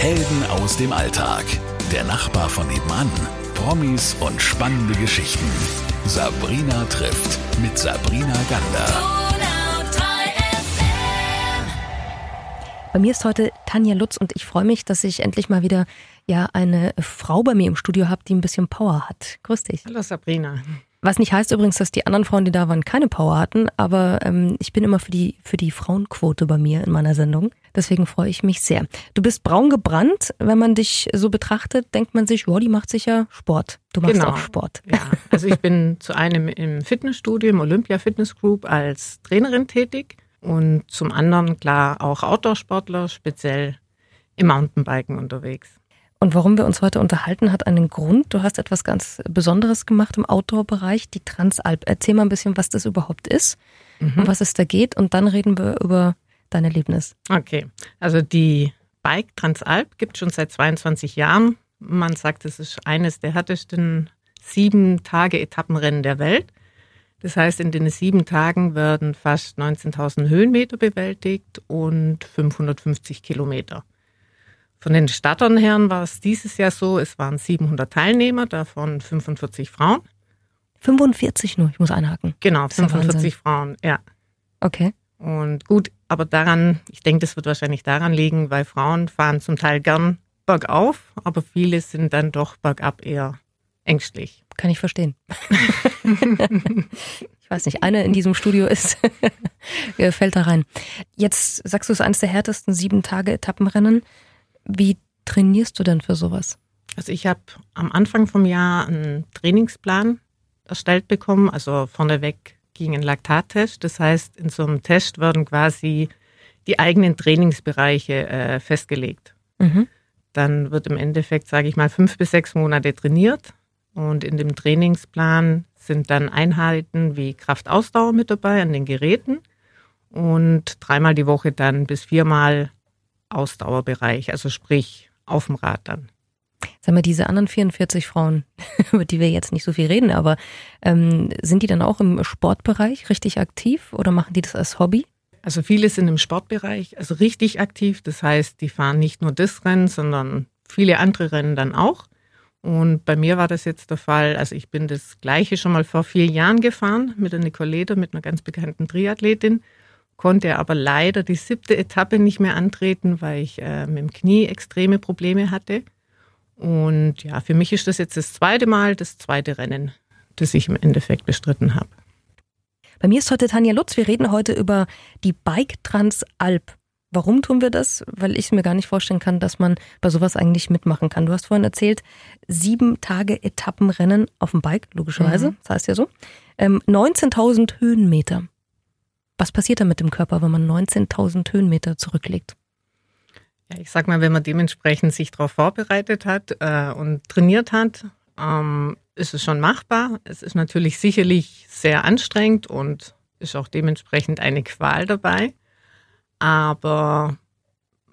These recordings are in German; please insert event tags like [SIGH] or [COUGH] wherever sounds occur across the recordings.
Helden aus dem Alltag. Der Nachbar von nebenan. Promis und spannende Geschichten. Sabrina trifft mit Sabrina Gander. Bei mir ist heute Tanja Lutz und ich freue mich, dass ich endlich mal wieder ja eine Frau bei mir im Studio habe, die ein bisschen Power hat. Grüß dich. Hallo Sabrina. Was nicht heißt übrigens, dass die anderen Frauen, die da waren, keine Power hatten, aber ähm, ich bin immer für die, für die Frauenquote bei mir in meiner Sendung. Deswegen freue ich mich sehr. Du bist braun gebrannt. Wenn man dich so betrachtet, denkt man sich, wow, die macht sicher Sport. Du machst Genau. auch Sport. Ja, also ich bin [LAUGHS] zu einem im Fitnessstudio, im Olympia Fitness Group als Trainerin tätig und zum anderen klar auch Outdoor-Sportler, speziell im Mountainbiken unterwegs. Und warum wir uns heute unterhalten, hat einen Grund. Du hast etwas ganz Besonderes gemacht im Outdoor-Bereich, die Transalp. Erzähl mal ein bisschen, was das überhaupt ist, um was es da geht und dann reden wir über dein Erlebnis. Okay, also die Bike Transalp gibt schon seit 22 Jahren. Man sagt, es ist eines der härtesten sieben Tage Etappenrennen der Welt. Das heißt, in den sieben Tagen werden fast 19.000 Höhenmeter bewältigt und 550 Kilometer. Von den Startern her war es dieses Jahr so, es waren 700 Teilnehmer, davon 45 Frauen. 45 nur, ich muss einhaken. Genau, ist ja 45 Frauen, ja. Okay. Und gut, aber daran, ich denke, das wird wahrscheinlich daran liegen, weil Frauen fahren zum Teil gern bergauf, aber viele sind dann doch bergab eher ängstlich. Kann ich verstehen. [LAUGHS] ich weiß nicht, eine in diesem Studio ist, [LAUGHS] fällt da rein. Jetzt sagst du, es ist eines der härtesten sieben Tage Etappenrennen. Wie trainierst du denn für sowas? Also ich habe am Anfang vom Jahr einen Trainingsplan erstellt bekommen. Also vorneweg ging ein Laktattest. Das heißt, in so einem Test werden quasi die eigenen Trainingsbereiche äh, festgelegt. Mhm. Dann wird im Endeffekt, sage ich mal, fünf bis sechs Monate trainiert. Und in dem Trainingsplan sind dann Einheiten wie Kraftausdauer mit dabei an den Geräten und dreimal die Woche dann bis viermal Ausdauerbereich, also sprich auf dem Rad dann. Sag mal, diese anderen 44 Frauen, [LAUGHS] über die wir jetzt nicht so viel reden, aber ähm, sind die dann auch im Sportbereich richtig aktiv oder machen die das als Hobby? Also viele sind im Sportbereich, also richtig aktiv. Das heißt, die fahren nicht nur das Rennen, sondern viele andere Rennen dann auch. Und bei mir war das jetzt der Fall. Also ich bin das gleiche schon mal vor vier Jahren gefahren mit der Nicole Leder, mit einer ganz bekannten Triathletin, konnte aber leider die siebte Etappe nicht mehr antreten, weil ich äh, mit dem Knie extreme Probleme hatte. Und ja, für mich ist das jetzt das zweite Mal, das zweite Rennen, das ich im Endeffekt bestritten habe. Bei mir ist heute Tanja Lutz. Wir reden heute über die Bike Transalp. Warum tun wir das? Weil ich mir gar nicht vorstellen kann, dass man bei sowas eigentlich mitmachen kann. Du hast vorhin erzählt, sieben Tage Etappenrennen auf dem Bike, logischerweise, Mhm. das heißt ja so. Ähm, 19.000 Höhenmeter. Was passiert da mit dem Körper, wenn man 19.000 Höhenmeter zurücklegt? Ja, ich sag mal, wenn man dementsprechend sich darauf vorbereitet hat äh, und trainiert hat, ähm, ist es schon machbar. Es ist natürlich sicherlich sehr anstrengend und ist auch dementsprechend eine Qual dabei. Aber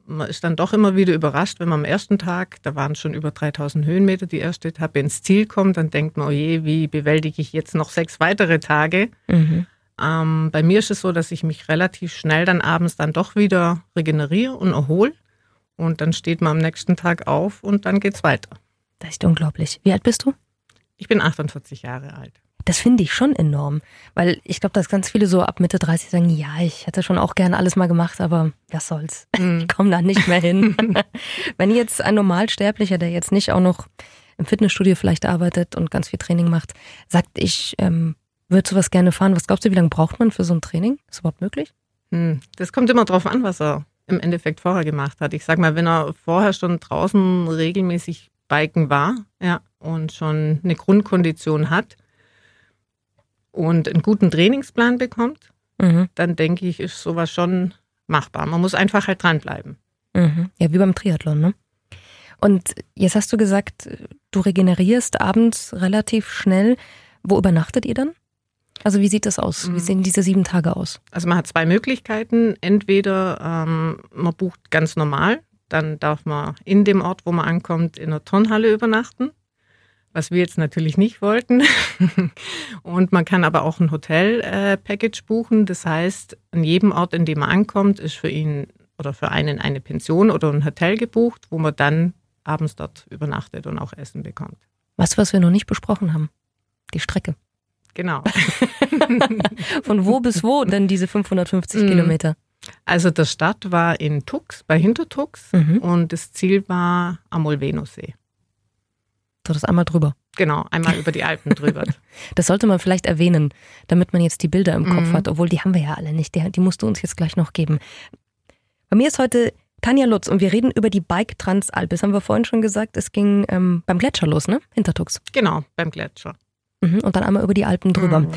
man ist dann doch immer wieder überrascht, wenn man am ersten Tag, da waren schon über 3000 Höhenmeter die erste Etappe, ins Ziel kommt, dann denkt man, oh je, wie bewältige ich jetzt noch sechs weitere Tage? Mhm. Ähm, bei mir ist es so, dass ich mich relativ schnell dann abends dann doch wieder regeneriere und erhole. Und dann steht man am nächsten Tag auf und dann geht's weiter. Das ist unglaublich. Wie alt bist du? Ich bin 48 Jahre alt. Das finde ich schon enorm, weil ich glaube, dass ganz viele so ab Mitte 30 sagen, ja, ich hätte schon auch gerne alles mal gemacht, aber was soll's. [LAUGHS] Ich komme da nicht mehr hin. [LAUGHS] Wenn jetzt ein Normalsterblicher, der jetzt nicht auch noch im Fitnessstudio vielleicht arbeitet und ganz viel Training macht, sagt, ich ähm, würde sowas gerne fahren, was glaubst du, wie lange braucht man für so ein Training? Ist überhaupt möglich? Hm, Das kommt immer drauf an, was er im Endeffekt vorher gemacht hat. Ich sag mal, wenn er vorher schon draußen regelmäßig biken war, ja, und schon eine Grundkondition hat und einen guten Trainingsplan bekommt, Mhm. dann denke ich, ist sowas schon machbar. Man muss einfach halt dranbleiben. Mhm. Ja, wie beim Triathlon, ne? Und jetzt hast du gesagt, du regenerierst abends relativ schnell. Wo übernachtet ihr dann? Also wie sieht das aus? Wie Mhm. sehen diese sieben Tage aus? Also man hat zwei Möglichkeiten. Entweder ähm, man bucht ganz normal, dann darf man in dem Ort, wo man ankommt, in der Turnhalle übernachten, was wir jetzt natürlich nicht wollten. [LAUGHS] Und man kann aber auch ein Hotel-Package buchen. Das heißt, an jedem Ort, in dem man ankommt, ist für ihn oder für einen eine Pension oder ein Hotel gebucht, wo man dann abends dort übernachtet und auch Essen bekommt. Du, was wir noch nicht besprochen haben? Die Strecke. Genau. [LAUGHS] Von wo bis wo denn diese 550 mhm. Kilometer? Also der Start war in Tux, bei Hintertux mhm. und das Ziel war am Molveno-See. So, das einmal drüber. Genau, einmal über die Alpen drüber. [LAUGHS] Das sollte man vielleicht erwähnen, damit man jetzt die Bilder im Kopf mhm. hat, obwohl die haben wir ja alle nicht. Die, die musst du uns jetzt gleich noch geben. Bei mir ist heute Tanja Lutz und wir reden über die Bike Transalp. Das haben wir vorhin schon gesagt. Es ging ähm, beim Gletscher los, ne? Hintertux. Genau, beim Gletscher. Mhm, und dann einmal über die Alpen drüber. Mhm.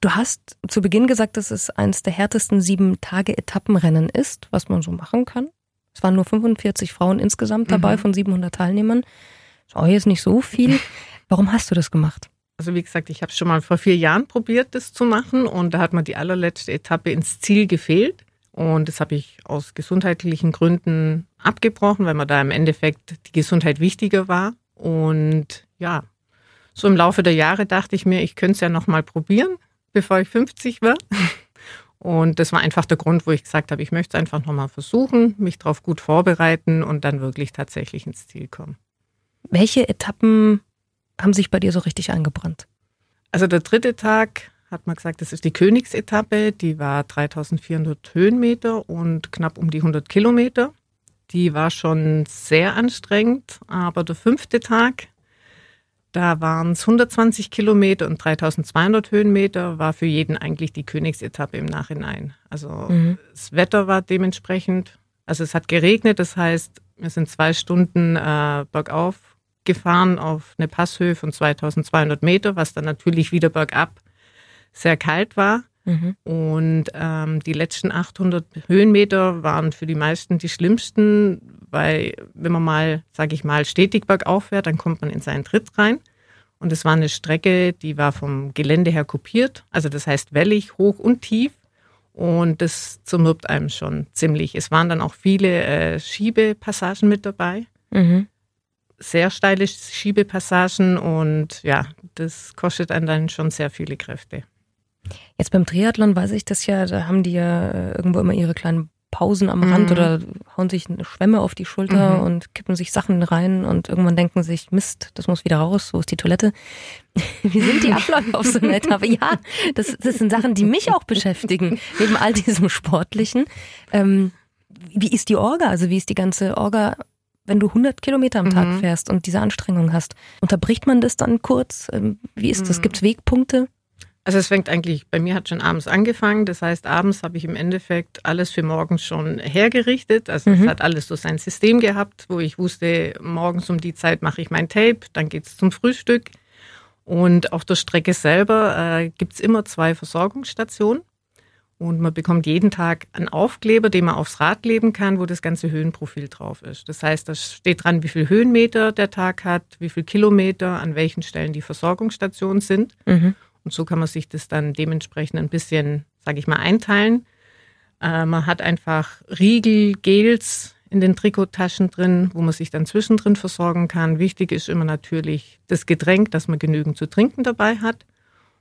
Du hast zu Beginn gesagt, dass es eines der härtesten sieben Tage Etappenrennen ist, was man so machen kann. Es waren nur 45 Frauen insgesamt dabei mhm. von 700 Teilnehmern. Ist auch jetzt nicht so viel. [LAUGHS] Warum hast du das gemacht? Also wie gesagt, ich habe schon mal vor vier Jahren probiert, das zu machen und da hat mir die allerletzte Etappe ins Ziel gefehlt. Und das habe ich aus gesundheitlichen Gründen abgebrochen, weil mir da im Endeffekt die Gesundheit wichtiger war. Und ja, so im Laufe der Jahre dachte ich mir, ich könnte es ja nochmal probieren, bevor ich 50 war. Und das war einfach der Grund, wo ich gesagt habe, ich möchte es einfach nochmal versuchen, mich darauf gut vorbereiten und dann wirklich tatsächlich ins Ziel kommen. Welche Etappen haben sich bei dir so richtig eingebrannt? Also der dritte Tag hat man gesagt, das ist die Königsetappe, die war 3400 Höhenmeter und knapp um die 100 Kilometer. Die war schon sehr anstrengend, aber der fünfte Tag, da waren es 120 Kilometer und 3200 Höhenmeter, war für jeden eigentlich die Königsetappe im Nachhinein. Also mhm. das Wetter war dementsprechend, also es hat geregnet, das heißt, wir sind zwei Stunden äh, bergauf gefahren auf eine Passhöhe von 2200 Meter, was dann natürlich wieder bergab sehr kalt war. Mhm. Und ähm, die letzten 800 Höhenmeter waren für die meisten die schlimmsten, weil wenn man mal, sage ich mal, stetig bergauf fährt, dann kommt man in seinen Tritt rein. Und es war eine Strecke, die war vom Gelände her kopiert, also das heißt wellig, hoch und tief. Und das zermürbt einem schon ziemlich. Es waren dann auch viele äh, Schiebepassagen mit dabei. Mhm. Sehr steile Schiebepassagen und ja, das kostet einen dann schon sehr viele Kräfte. Jetzt beim Triathlon weiß ich das ja, da haben die ja äh, irgendwo immer ihre kleinen Pausen am Rand mhm. oder hauen sich eine Schwemme auf die Schulter mhm. und kippen sich Sachen rein und irgendwann denken sich, Mist, das muss wieder raus, wo ist die Toilette? [LAUGHS] Wie sind die Abläufe auf so einer Etappe? Ja, das, das sind Sachen, die mich auch beschäftigen, neben all diesem Sportlichen. Ähm, wie ist die Orga? Also wie ist die ganze Orga wenn du 100 Kilometer am Tag mhm. fährst und diese Anstrengung hast, unterbricht man das dann kurz? Ähm, wie ist das? Mhm. Gibt es Wegpunkte? Also es fängt eigentlich, bei mir hat schon abends angefangen. Das heißt, abends habe ich im Endeffekt alles für morgens schon hergerichtet. Also mhm. es hat alles so sein System gehabt, wo ich wusste, morgens um die Zeit mache ich mein Tape, dann geht es zum Frühstück. Und auf der Strecke selber äh, gibt es immer zwei Versorgungsstationen. Und man bekommt jeden Tag einen Aufkleber, den man aufs Rad kleben kann, wo das ganze Höhenprofil drauf ist. Das heißt, da steht dran, wie viel Höhenmeter der Tag hat, wie viel Kilometer, an welchen Stellen die Versorgungsstationen sind. Mhm. Und so kann man sich das dann dementsprechend ein bisschen, sage ich mal, einteilen. Äh, man hat einfach Riegel, Gels in den Trikottaschen drin, wo man sich dann zwischendrin versorgen kann. Wichtig ist immer natürlich das Getränk, dass man genügend zu trinken dabei hat.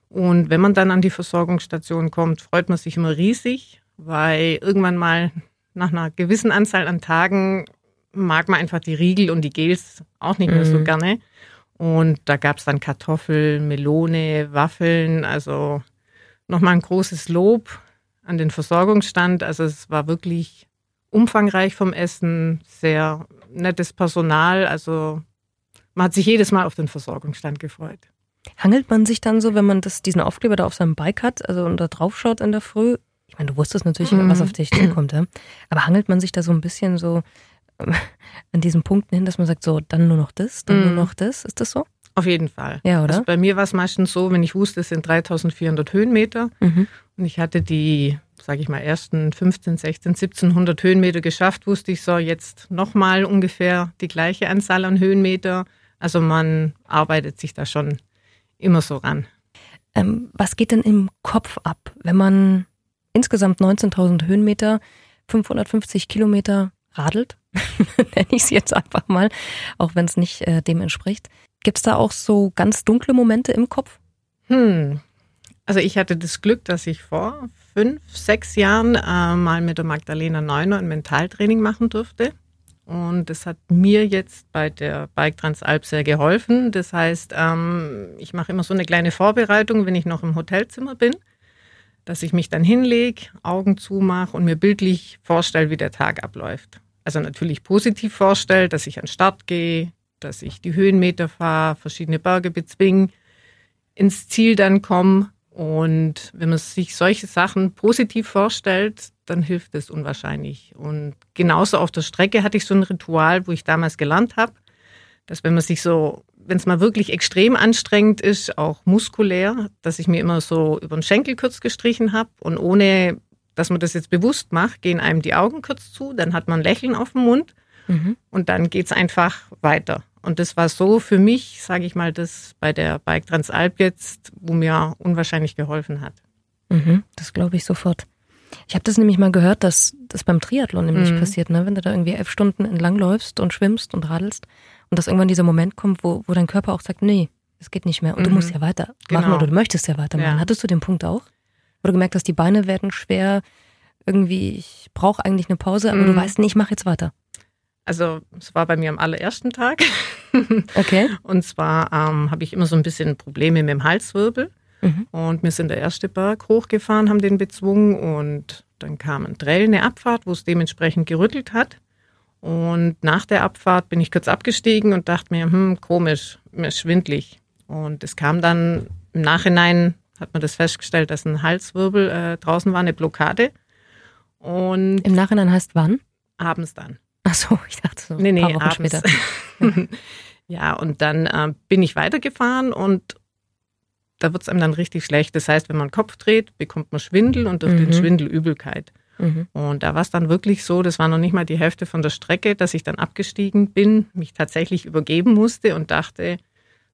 Und wenn man dann an die Versorgungsstation kommt, freut man sich immer riesig, weil irgendwann mal nach einer gewissen Anzahl an Tagen mag man einfach die Riegel und die Gels auch nicht mehr so mhm. gerne. Und da gab es dann Kartoffeln, Melone, Waffeln, also nochmal ein großes Lob an den Versorgungsstand. Also es war wirklich umfangreich vom Essen, sehr nettes Personal. Also man hat sich jedes Mal auf den Versorgungsstand gefreut. Hangelt man sich dann so, wenn man das, diesen Aufkleber da auf seinem Bike hat, also und da drauf schaut in der Früh? Ich meine, du wusstest natürlich, mhm. was auf dich zukommt, ja? aber hangelt man sich da so ein bisschen so [LAUGHS] an diesen Punkten hin, dass man sagt, so, dann nur noch das, dann mm. nur mhm. noch das. Ist das so? Auf jeden Fall. Ja, oder? Also bei mir war es meistens so, wenn ich wusste, es sind 3400 Höhenmeter mhm. und ich hatte die, sage ich mal, ersten 15, 16, 1700 Höhenmeter geschafft, wusste ich so, jetzt nochmal ungefähr die gleiche Anzahl an Höhenmeter. Also man arbeitet sich da schon immer so ran. Ähm, was geht denn im Kopf ab, wenn man insgesamt 19.000 Höhenmeter, 550 Kilometer radelt? [LAUGHS] nenne ich es jetzt einfach mal, auch wenn es nicht äh, dem entspricht. Gibt es da auch so ganz dunkle Momente im Kopf? Hm. Also ich hatte das Glück, dass ich vor fünf, sechs Jahren äh, mal mit der Magdalena Neuner ein Mentaltraining machen durfte. Und das hat mir jetzt bei der Bike Transalp sehr geholfen. Das heißt, ähm, ich mache immer so eine kleine Vorbereitung, wenn ich noch im Hotelzimmer bin, dass ich mich dann hinlege, Augen zumache und mir bildlich vorstelle, wie der Tag abläuft. Also natürlich positiv vorstelle, dass ich an den Start gehe, dass ich die Höhenmeter fahre, verschiedene Berge bezwinge, ins Ziel dann komme. Und wenn man sich solche Sachen positiv vorstellt, dann hilft es unwahrscheinlich. Und genauso auf der Strecke hatte ich so ein Ritual, wo ich damals gelernt habe, dass wenn man sich so, wenn es mal wirklich extrem anstrengend ist, auch muskulär, dass ich mir immer so über den Schenkel kurz gestrichen habe und ohne, dass man das jetzt bewusst macht, gehen einem die Augen kurz zu, dann hat man ein Lächeln auf dem Mund mhm. und dann geht es einfach weiter. Und das war so für mich, sage ich mal, das bei der Bike Transalp jetzt, wo mir unwahrscheinlich geholfen hat. Mhm, das glaube ich sofort. Ich habe das nämlich mal gehört, dass das beim Triathlon nämlich mhm. passiert, ne? wenn du da irgendwie elf Stunden entlangläufst und schwimmst und radelst und dass irgendwann dieser Moment kommt, wo, wo dein Körper auch sagt, nee, es geht nicht mehr und mhm. du musst ja weitermachen genau. oder du möchtest ja weitermachen. Ja. Hattest du den Punkt auch? Wo du gemerkt hast, die Beine werden schwer, irgendwie, ich brauche eigentlich eine Pause, aber mhm. du weißt, nee, ich mache jetzt weiter. Also es war bei mir am allerersten Tag. [LAUGHS] Okay. Und zwar ähm, habe ich immer so ein bisschen Probleme mit dem Halswirbel. Mhm. Und wir sind der erste Berg hochgefahren, haben den bezwungen und dann kam ein Trail, eine Abfahrt, wo es dementsprechend gerüttelt hat. Und nach der Abfahrt bin ich kurz abgestiegen und dachte mir, hm, komisch, mir ist schwindlig. Und es kam dann im Nachhinein, hat man das festgestellt, dass ein Halswirbel äh, draußen war, eine Blockade. Und Im Nachhinein heißt wann? Abends dann. Ach so, ich dachte so. Nee, nee, ein paar Wochen abends. später. [LAUGHS] ja, und dann äh, bin ich weitergefahren und da wird es einem dann richtig schlecht. Das heißt, wenn man den Kopf dreht, bekommt man Schwindel und durch mhm. den Schwindel Übelkeit. Mhm. Und da war es dann wirklich so, das war noch nicht mal die Hälfte von der Strecke, dass ich dann abgestiegen bin, mich tatsächlich übergeben musste und dachte,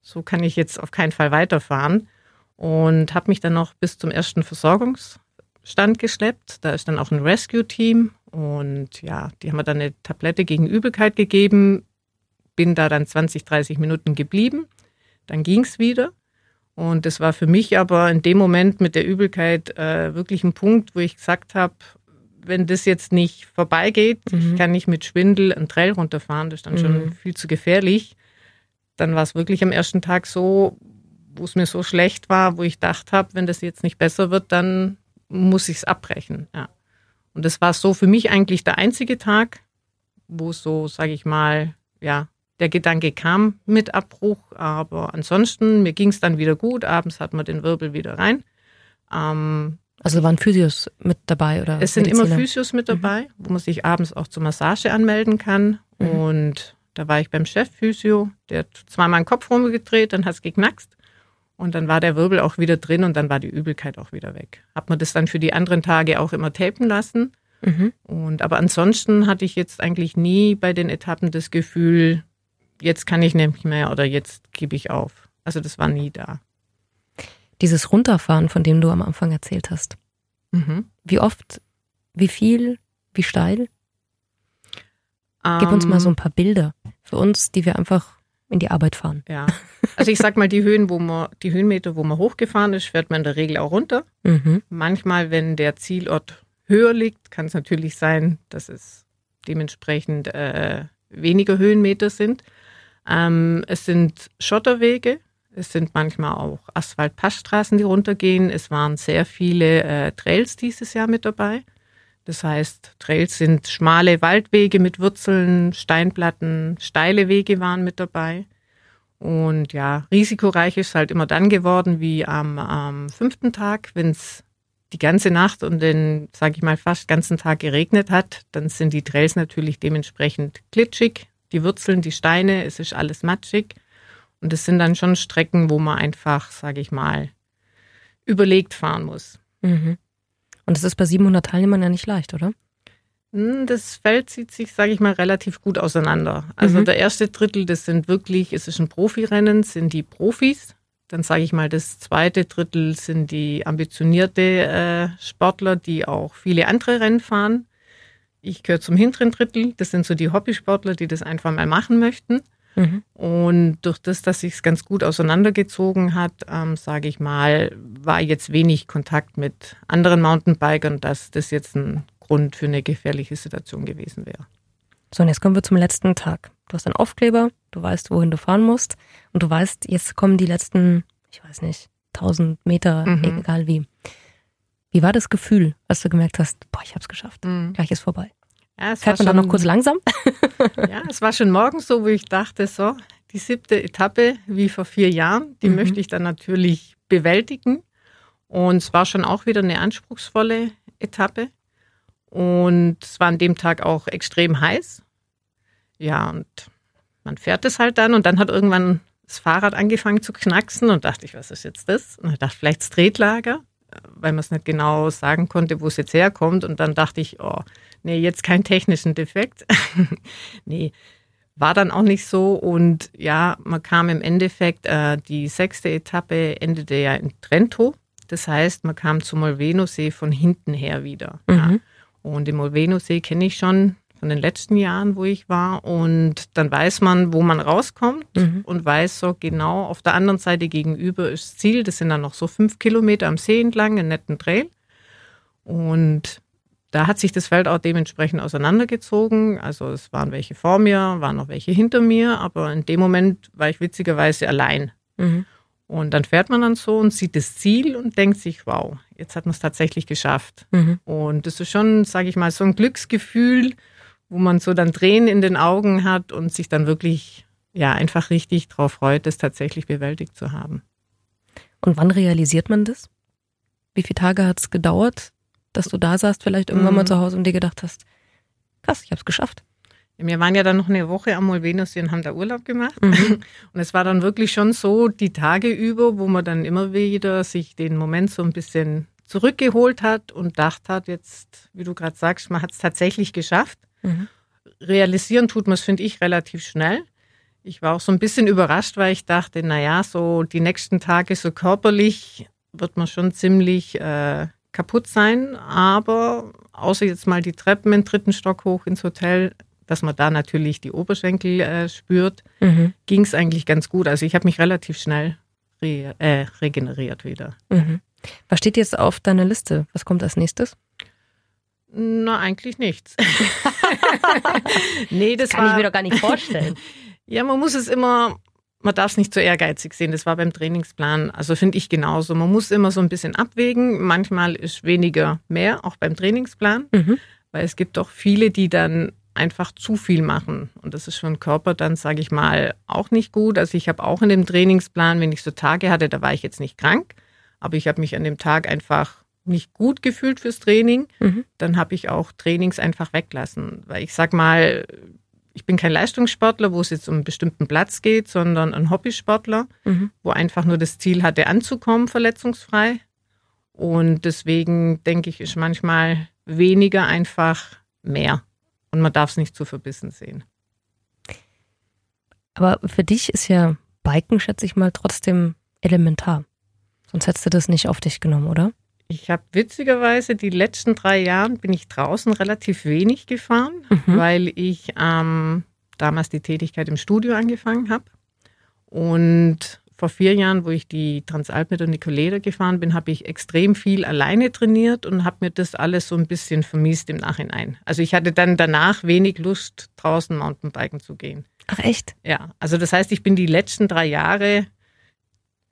so kann ich jetzt auf keinen Fall weiterfahren. Und habe mich dann noch bis zum ersten Versorgungsstand geschleppt. Da ist dann auch ein Rescue-Team und ja, die haben mir dann eine Tablette gegen Übelkeit gegeben. Bin da dann 20, 30 Minuten geblieben. Dann ging es wieder. Und das war für mich aber in dem Moment mit der Übelkeit äh, wirklich ein Punkt, wo ich gesagt habe, wenn das jetzt nicht vorbeigeht, mhm. ich kann nicht mit Schwindel einen Trail runterfahren, das ist dann mhm. schon viel zu gefährlich. Dann war es wirklich am ersten Tag so, wo es mir so schlecht war, wo ich gedacht habe, wenn das jetzt nicht besser wird, dann muss ich es abbrechen. Ja. Und das war so für mich eigentlich der einzige Tag, wo so, sage ich mal, ja, der Gedanke kam mit Abbruch, aber ansonsten, mir ging es dann wieder gut. Abends hat man den Wirbel wieder rein. Ähm, also waren Physios mit dabei oder? Es sind Mediziner? immer Physios mit dabei, mhm. wo man sich abends auch zur Massage anmelden kann. Mhm. Und da war ich beim Chef Physio, der hat zweimal den Kopf rumgedreht, dann hat es geknackst. Und dann war der Wirbel auch wieder drin und dann war die Übelkeit auch wieder weg. Hat man das dann für die anderen Tage auch immer tapen lassen. Mhm. Und aber ansonsten hatte ich jetzt eigentlich nie bei den Etappen das Gefühl, jetzt kann ich nicht mehr oder jetzt gebe ich auf. Also das war nie da. Dieses Runterfahren, von dem du am Anfang erzählt hast. Mhm. Wie oft, wie viel, wie steil? Um, Gib uns mal so ein paar Bilder für uns, die wir einfach in die Arbeit fahren. Ja. Also ich sag mal, die Höhen, wo man, die Höhenmeter, wo man hochgefahren ist, fährt man in der Regel auch runter. Mhm. Manchmal, wenn der Zielort höher liegt, kann es natürlich sein, dass es dementsprechend äh, weniger Höhenmeter sind. Ähm, es sind Schotterwege, es sind manchmal auch Asphalt-Passstraßen, die runtergehen. Es waren sehr viele äh, Trails dieses Jahr mit dabei. Das heißt, Trails sind schmale Waldwege mit Wurzeln, Steinplatten, steile Wege waren mit dabei. Und ja, risikoreich ist halt immer dann geworden, wie am, am fünften Tag, wenn es die ganze Nacht und den, sage ich mal, fast ganzen Tag geregnet hat, dann sind die Trails natürlich dementsprechend glitschig, die Wurzeln, die Steine, es ist alles matschig. Und es sind dann schon Strecken, wo man einfach, sage ich mal, überlegt fahren muss. Mhm. Und das ist bei 700 Teilnehmern ja nicht leicht, oder? Hm, das Feld zieht sich, sage ich mal, relativ gut auseinander. Also mhm. der erste Drittel, das sind wirklich, es ist ein Profirennen, sind die Profis. Dann sage ich mal, das zweite Drittel sind die ambitionierte äh, Sportler, die auch viele andere Rennen fahren. Ich gehöre zum hinteren Drittel. Das sind so die Hobbysportler, die das einfach mal machen möchten. Mhm. Und durch das, dass sich es ganz gut auseinandergezogen hat, ähm, sage ich mal, war jetzt wenig Kontakt mit anderen Mountainbikern, dass das jetzt ein Grund für eine gefährliche Situation gewesen wäre. So, und jetzt kommen wir zum letzten Tag. Du hast einen Aufkleber, du weißt, wohin du fahren musst und du weißt, jetzt kommen die letzten, ich weiß nicht, 1000 Meter, mhm. egal wie. Wie war das Gefühl, als du gemerkt hast, boah, ich hab's geschafft, mhm. gleich ist vorbei? Ja, es Fährt man schon, dann noch kurz langsam? [LAUGHS] ja, es war schon morgens so, wo ich dachte, so, die siebte Etappe, wie vor vier Jahren, die mhm. möchte ich dann natürlich bewältigen. Und es war schon auch wieder eine anspruchsvolle Etappe. Und es war an dem Tag auch extrem heiß. Ja, und man fährt es halt dann und dann hat irgendwann das Fahrrad angefangen zu knacksen und dachte ich, was ist jetzt das? Und ich dachte, vielleicht das Tretlager, weil man es nicht genau sagen konnte, wo es jetzt herkommt. Und dann dachte ich, oh, nee, jetzt keinen technischen Defekt. [LAUGHS] nee, war dann auch nicht so. Und ja, man kam im Endeffekt, äh, die sechste Etappe endete ja in Trento. Das heißt, man kam zum Molveno-See von hinten her wieder. Mhm. Ja. Und den Molveno-See kenne ich schon von den letzten Jahren, wo ich war. Und dann weiß man, wo man rauskommt mhm. und weiß so genau, auf der anderen Seite gegenüber ist das Ziel. Das sind dann noch so fünf Kilometer am See entlang, einen netten Trail. Und da hat sich das Feld auch dementsprechend auseinandergezogen. Also es waren welche vor mir, waren noch welche hinter mir, aber in dem Moment war ich witzigerweise allein. Mhm. Und dann fährt man dann so und sieht das Ziel und denkt sich, wow, jetzt hat man es tatsächlich geschafft. Mhm. Und das ist schon, sage ich mal, so ein Glücksgefühl, wo man so dann Tränen in den Augen hat und sich dann wirklich, ja, einfach richtig drauf freut, das tatsächlich bewältigt zu haben. Und wann realisiert man das? Wie viele Tage hat es gedauert, dass du da saßt, vielleicht irgendwann mhm. mal zu Hause und dir gedacht hast, krass, ich habe es geschafft? Wir waren ja dann noch eine Woche am Molvenus und haben da Urlaub gemacht. Mhm. [LAUGHS] Und es war dann wirklich schon so die Tage über, wo man dann immer wieder sich den Moment so ein bisschen zurückgeholt hat und gedacht hat, jetzt, wie du gerade sagst, man hat es tatsächlich geschafft. Mhm. Realisieren tut man es, finde ich, relativ schnell. Ich war auch so ein bisschen überrascht, weil ich dachte, naja, so die nächsten Tage so körperlich wird man schon ziemlich äh, kaputt sein. Aber außer jetzt mal die Treppen im dritten Stock hoch ins Hotel, dass man da natürlich die Oberschenkel äh, spürt, mhm. ging es eigentlich ganz gut. Also ich habe mich relativ schnell re äh, regeneriert wieder. Mhm. Was steht jetzt auf deiner Liste? Was kommt als nächstes? Na, eigentlich nichts. [LAUGHS] nee, das, das kann war, ich mir doch gar nicht vorstellen. [LAUGHS] ja, man muss es immer, man darf es nicht zu ehrgeizig sehen. Das war beim Trainingsplan, also finde ich genauso. Man muss immer so ein bisschen abwägen. Manchmal ist weniger mehr, auch beim Trainingsplan, mhm. weil es gibt doch viele, die dann einfach zu viel machen. Und das ist für den Körper dann, sage ich mal, auch nicht gut. Also ich habe auch in dem Trainingsplan, wenn ich so Tage hatte, da war ich jetzt nicht krank, aber ich habe mich an dem Tag einfach nicht gut gefühlt fürs Training. Mhm. Dann habe ich auch Trainings einfach weglassen. Weil ich sag mal, ich bin kein Leistungssportler, wo es jetzt um einen bestimmten Platz geht, sondern ein Hobbysportler, mhm. wo einfach nur das Ziel hatte, anzukommen, verletzungsfrei. Und deswegen denke ich, ist manchmal weniger einfach mehr. Und man darf es nicht zu verbissen sehen. Aber für dich ist ja Biken, schätze ich mal, trotzdem elementar. Sonst hättest du das nicht auf dich genommen, oder? Ich habe witzigerweise die letzten drei Jahre bin ich draußen relativ wenig gefahren, mhm. weil ich ähm, damals die Tätigkeit im Studio angefangen habe. Und vor vier Jahren, wo ich die Transalp mit der Nicoleda gefahren bin, habe ich extrem viel alleine trainiert und habe mir das alles so ein bisschen vermisst im Nachhinein. Also ich hatte dann danach wenig Lust, draußen Mountainbiken zu gehen. Ach echt? Ja, also das heißt, ich bin die letzten drei Jahre,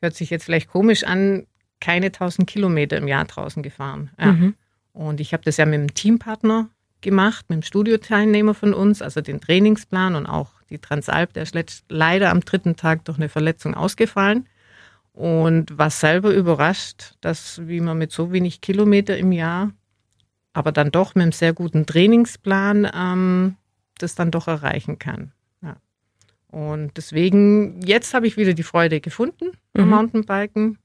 hört sich jetzt vielleicht komisch an, keine 1000 Kilometer im Jahr draußen gefahren. Ja. Mhm. Und ich habe das ja mit einem Teampartner gemacht, mit dem Studioteilnehmer von uns, also den Trainingsplan und auch die Transalp, der ist leider am dritten Tag durch eine Verletzung ausgefallen und war selber überrascht, dass wie man mit so wenig Kilometer im Jahr, aber dann doch mit einem sehr guten Trainingsplan ähm, das dann doch erreichen kann. Ja. Und deswegen, jetzt habe ich wieder die Freude gefunden am mhm. Mountainbiken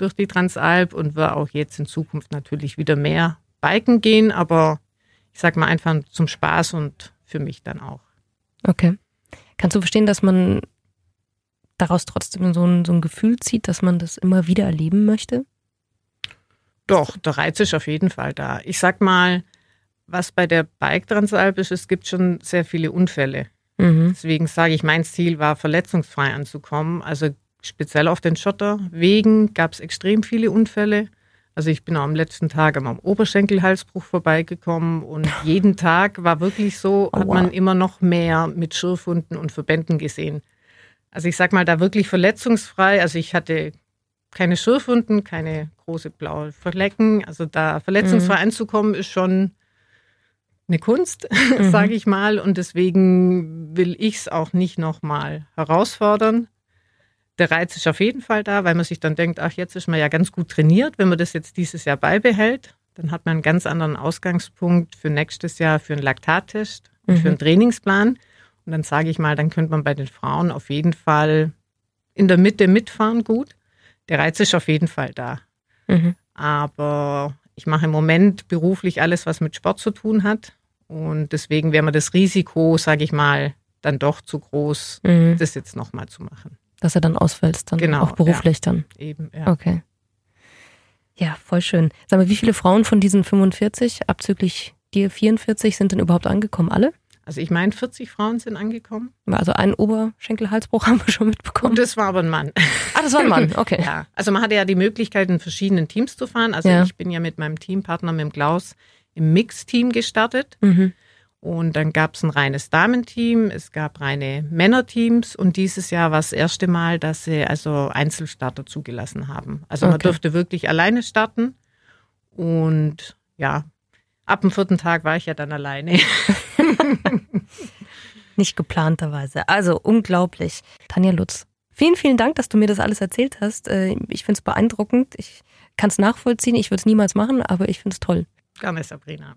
durch die Transalp und wird auch jetzt in Zukunft natürlich wieder mehr Biken gehen, aber ich sag mal einfach zum Spaß und für mich dann auch. Okay. Kannst du verstehen, dass man daraus trotzdem so ein, so ein Gefühl zieht, dass man das immer wieder erleben möchte? Doch, der Reiz ist auf jeden Fall da. Ich sag mal, was bei der Bike Transalp ist, es gibt schon sehr viele Unfälle. Mhm. Deswegen sage ich, mein Ziel war, verletzungsfrei anzukommen. Also speziell auf den Schotterwegen gab es extrem viele Unfälle. Also ich bin am letzten Tag am Oberschenkelhalsbruch vorbeigekommen und [LAUGHS] jeden Tag war wirklich so, hat man immer noch mehr mit Schürfwunden und Verbänden gesehen. Also ich sag mal, da wirklich verletzungsfrei. Also ich hatte keine Schürfwunden, keine große blaue Flecken. Also da verletzungsfrei mhm. anzukommen, ist schon eine Kunst, [LAUGHS] mhm. sage ich mal. Und deswegen will ich es auch nicht nochmal herausfordern. Der Reiz ist auf jeden Fall da, weil man sich dann denkt, ach, jetzt ist man ja ganz gut trainiert. Wenn man das jetzt dieses Jahr beibehält, dann hat man einen ganz anderen Ausgangspunkt für nächstes Jahr für einen Laktattest und mhm. für einen Trainingsplan. Und dann sage ich mal, dann könnte man bei den Frauen auf jeden Fall in der Mitte mitfahren gut. Der Reiz ist auf jeden Fall da. Mhm. Aber ich mache im Moment beruflich alles, was mit Sport zu tun hat. Und deswegen wäre mir das Risiko, sage ich mal, dann doch zu groß, mhm. das jetzt nochmal zu machen. Dass er dann ausfällst, dann genau, auch beruflich ja. dann. Eben, ja. Okay. Ja, voll schön. Sag mal, wie viele Frauen von diesen 45, abzüglich dir 44, sind denn überhaupt angekommen? Alle? Also ich meine, 40 Frauen sind angekommen. Also einen Oberschenkelhalsbruch [LAUGHS] haben wir schon mitbekommen. Und das war aber ein Mann. Ah, das war ein Mann, [LAUGHS] okay. ja, also man hatte ja die Möglichkeit, in verschiedenen Teams zu fahren. Also ja. ich bin ja mit meinem Teampartner, mit dem Klaus, im Mix-Team gestartet. Mhm. Und dann gab es ein reines Damenteam, es gab reine Männerteams und dieses Jahr war das erste Mal, dass sie also Einzelstarter zugelassen haben. Also okay. man durfte wirklich alleine starten. Und ja, ab dem vierten Tag war ich ja dann alleine. [LAUGHS] Nicht geplanterweise. Also unglaublich. Tanja Lutz, vielen, vielen Dank, dass du mir das alles erzählt hast. Äh, ich finde es beeindruckend. Ich kann es nachvollziehen. Ich würde es niemals machen, aber ich finde es toll. Gerne, Sabrina.